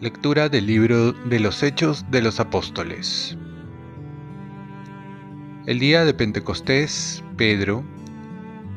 Lectura del libro de los Hechos de los Apóstoles. El día de Pentecostés, Pedro,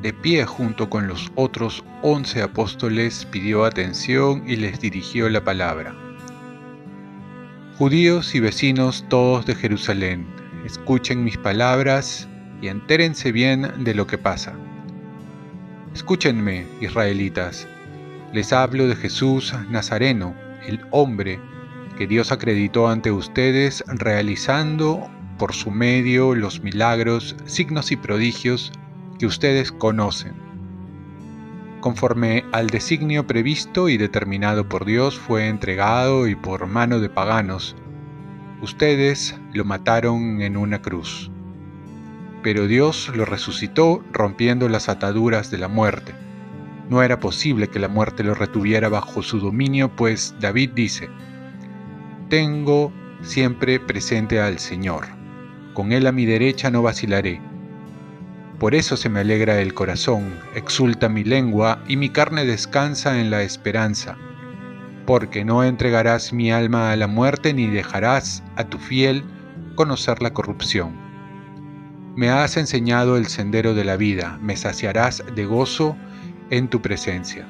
de pie junto con los otros once apóstoles, pidió atención y les dirigió la palabra. Judíos y vecinos todos de Jerusalén, escuchen mis palabras y entérense bien de lo que pasa. Escúchenme, israelitas, les hablo de Jesús Nazareno el hombre que Dios acreditó ante ustedes realizando por su medio los milagros, signos y prodigios que ustedes conocen. Conforme al designio previsto y determinado por Dios fue entregado y por mano de paganos. Ustedes lo mataron en una cruz. Pero Dios lo resucitó rompiendo las ataduras de la muerte no era posible que la muerte lo retuviera bajo su dominio, pues David dice, Tengo siempre presente al Señor, con Él a mi derecha no vacilaré. Por eso se me alegra el corazón, exulta mi lengua y mi carne descansa en la esperanza, porque no entregarás mi alma a la muerte ni dejarás a tu fiel conocer la corrupción. Me has enseñado el sendero de la vida, me saciarás de gozo en tu presencia.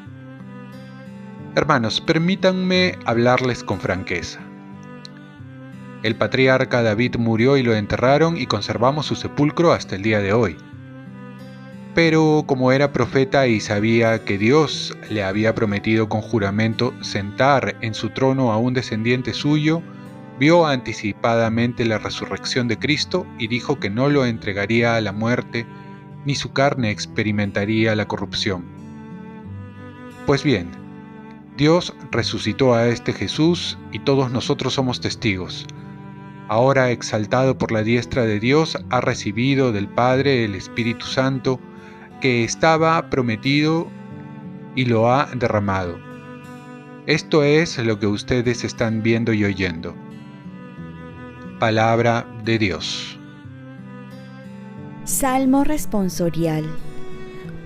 Hermanos, permítanme hablarles con franqueza. El patriarca David murió y lo enterraron y conservamos su sepulcro hasta el día de hoy. Pero como era profeta y sabía que Dios le había prometido con juramento sentar en su trono a un descendiente suyo, vio anticipadamente la resurrección de Cristo y dijo que no lo entregaría a la muerte, ni su carne experimentaría la corrupción. Pues bien, Dios resucitó a este Jesús y todos nosotros somos testigos. Ahora exaltado por la diestra de Dios, ha recibido del Padre el Espíritu Santo que estaba prometido y lo ha derramado. Esto es lo que ustedes están viendo y oyendo. Palabra de Dios. Salmo responsorial.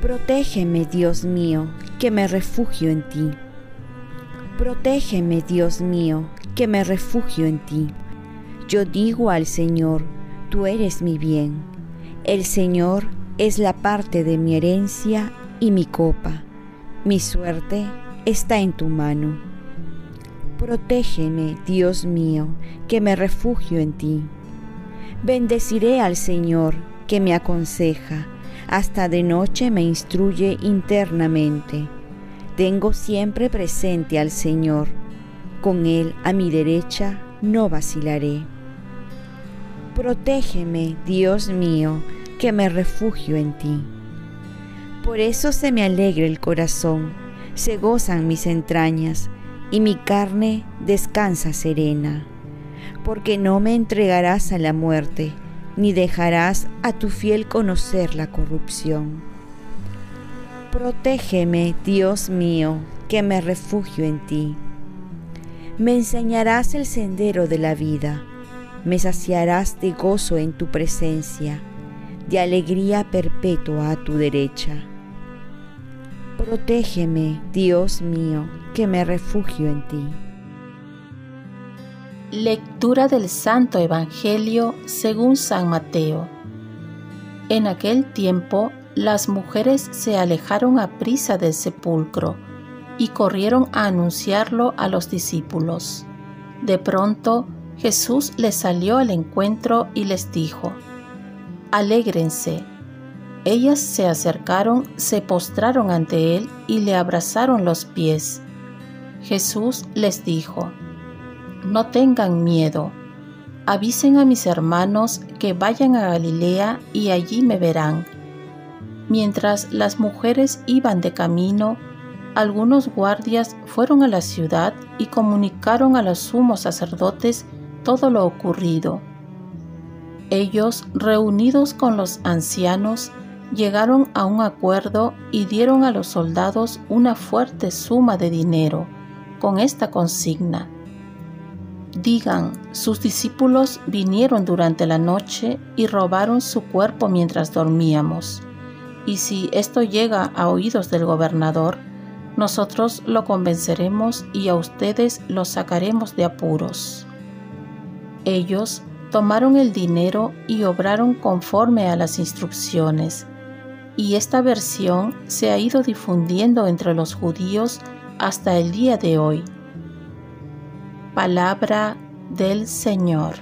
Protégeme, Dios mío, que me refugio en ti. Protégeme, Dios mío, que me refugio en ti. Yo digo al Señor, tú eres mi bien. El Señor es la parte de mi herencia y mi copa. Mi suerte está en tu mano. Protégeme, Dios mío, que me refugio en ti. Bendeciré al Señor, que me aconseja hasta de noche me instruye internamente. Tengo siempre presente al Señor, con Él a mi derecha no vacilaré. Protégeme, Dios mío, que me refugio en ti. Por eso se me alegra el corazón, se gozan mis entrañas, y mi carne descansa serena, porque no me entregarás a la muerte ni dejarás a tu fiel conocer la corrupción. Protégeme, Dios mío, que me refugio en ti. Me enseñarás el sendero de la vida, me saciarás de gozo en tu presencia, de alegría perpetua a tu derecha. Protégeme, Dios mío, que me refugio en ti. Lectura del Santo Evangelio según San Mateo. En aquel tiempo las mujeres se alejaron a prisa del sepulcro y corrieron a anunciarlo a los discípulos. De pronto Jesús les salió al encuentro y les dijo, Alégrense. Ellas se acercaron, se postraron ante él y le abrazaron los pies. Jesús les dijo, no tengan miedo. Avisen a mis hermanos que vayan a Galilea y allí me verán. Mientras las mujeres iban de camino, algunos guardias fueron a la ciudad y comunicaron a los sumos sacerdotes todo lo ocurrido. Ellos, reunidos con los ancianos, llegaron a un acuerdo y dieron a los soldados una fuerte suma de dinero con esta consigna digan, sus discípulos vinieron durante la noche y robaron su cuerpo mientras dormíamos. Y si esto llega a oídos del gobernador, nosotros lo convenceremos y a ustedes los sacaremos de apuros. Ellos tomaron el dinero y obraron conforme a las instrucciones, y esta versión se ha ido difundiendo entre los judíos hasta el día de hoy. Palabra del Señor.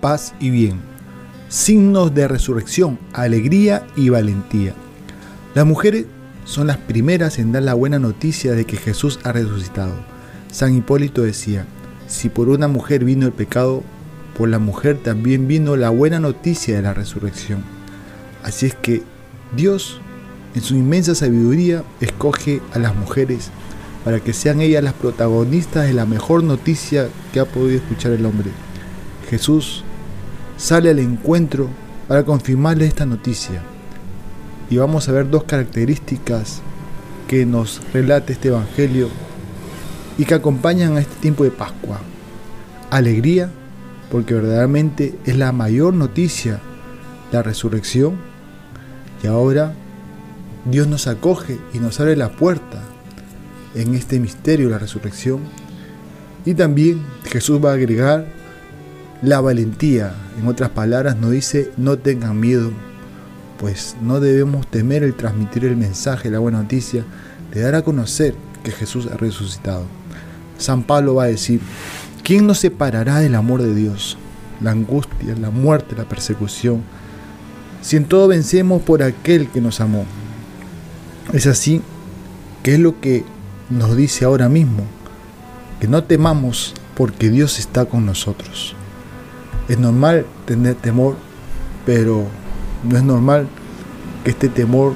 Paz y bien. Signos de resurrección, alegría y valentía. Las mujeres son las primeras en dar la buena noticia de que Jesús ha resucitado. San Hipólito decía, si por una mujer vino el pecado, por la mujer también vino la buena noticia de la resurrección. Así es que Dios, en su inmensa sabiduría, escoge a las mujeres para que sean ellas las protagonistas de la mejor noticia que ha podido escuchar el hombre. Jesús sale al encuentro para confirmarle esta noticia. Y vamos a ver dos características que nos relata este Evangelio y que acompañan a este tiempo de Pascua. Alegría, porque verdaderamente es la mayor noticia, la resurrección. Y ahora Dios nos acoge y nos abre la puerta en este misterio de la resurrección. Y también Jesús va a agregar la valentía. En otras palabras, nos dice, no tengan miedo, pues no debemos temer el transmitir el mensaje, la buena noticia, de dar a conocer que Jesús ha resucitado. San Pablo va a decir, ¿quién nos separará del amor de Dios? La angustia, la muerte, la persecución. Si en todo vencemos por aquel que nos amó. Es así que es lo que nos dice ahora mismo que no temamos porque Dios está con nosotros. Es normal tener temor, pero no es normal que este temor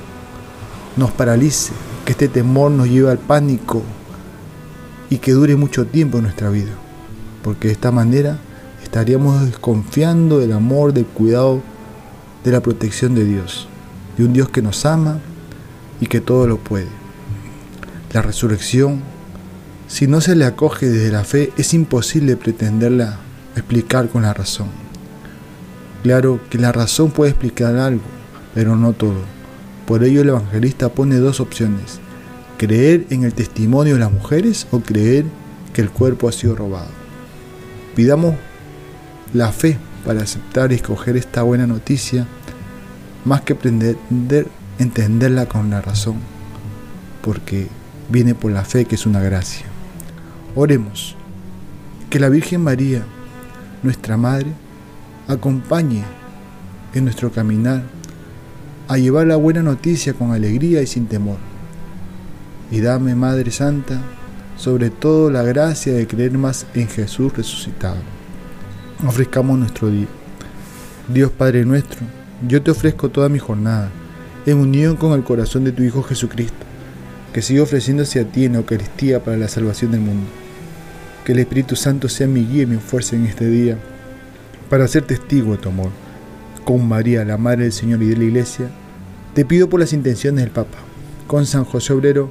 nos paralice, que este temor nos lleve al pánico y que dure mucho tiempo en nuestra vida. Porque de esta manera estaríamos desconfiando del amor, del cuidado, de la protección de Dios, de un Dios que nos ama y que todo lo puede. La resurrección, si no se le acoge desde la fe, es imposible pretenderla explicar con la razón. Claro que la razón puede explicar algo, pero no todo. Por ello el evangelista pone dos opciones, creer en el testimonio de las mujeres o creer que el cuerpo ha sido robado. Pidamos la fe para aceptar y escoger esta buena noticia, más que pretender entenderla con la razón, porque viene por la fe que es una gracia. Oremos, que la Virgen María, nuestra Madre, acompañe en nuestro caminar a llevar la buena noticia con alegría y sin temor. Y dame, Madre Santa, sobre todo la gracia de creer más en Jesús resucitado. Ofrezcamos nuestro día. Dios Padre nuestro, yo te ofrezco toda mi jornada, en unión con el corazón de tu Hijo Jesucristo que siga ofreciéndose a ti en Eucaristía para la salvación del mundo. Que el Espíritu Santo sea mi guía y mi fuerza en este día para ser testigo de tu amor. Con María, la Madre del Señor y de la Iglesia, te pido por las intenciones del Papa. Con San José Obrero,